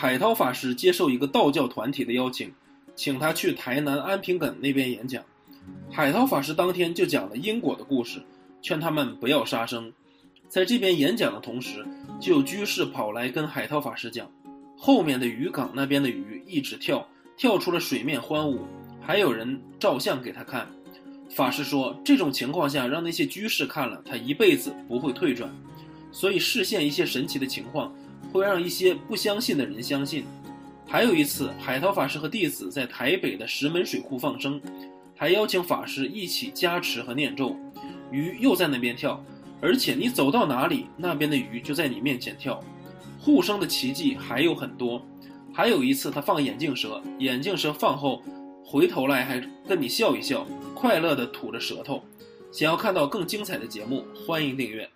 海涛法师接受一个道教团体的邀请，请他去台南安平梗那边演讲。海涛法师当天就讲了因果的故事，劝他们不要杀生。在这边演讲的同时，就有居士跑来跟海涛法师讲，后面的渔港那边的鱼一直跳，跳出了水面欢舞，还有人照相给他看。法师说，这种情况下让那些居士看了，他一辈子不会退转。所以视线一些神奇的情况。会让一些不相信的人相信。还有一次，海涛法师和弟子在台北的石门水库放生，还邀请法师一起加持和念咒，鱼又在那边跳，而且你走到哪里，那边的鱼就在你面前跳。护生的奇迹还有很多。还有一次，他放眼镜蛇，眼镜蛇放后，回头来还跟你笑一笑，快乐地吐着舌头。想要看到更精彩的节目，欢迎订阅。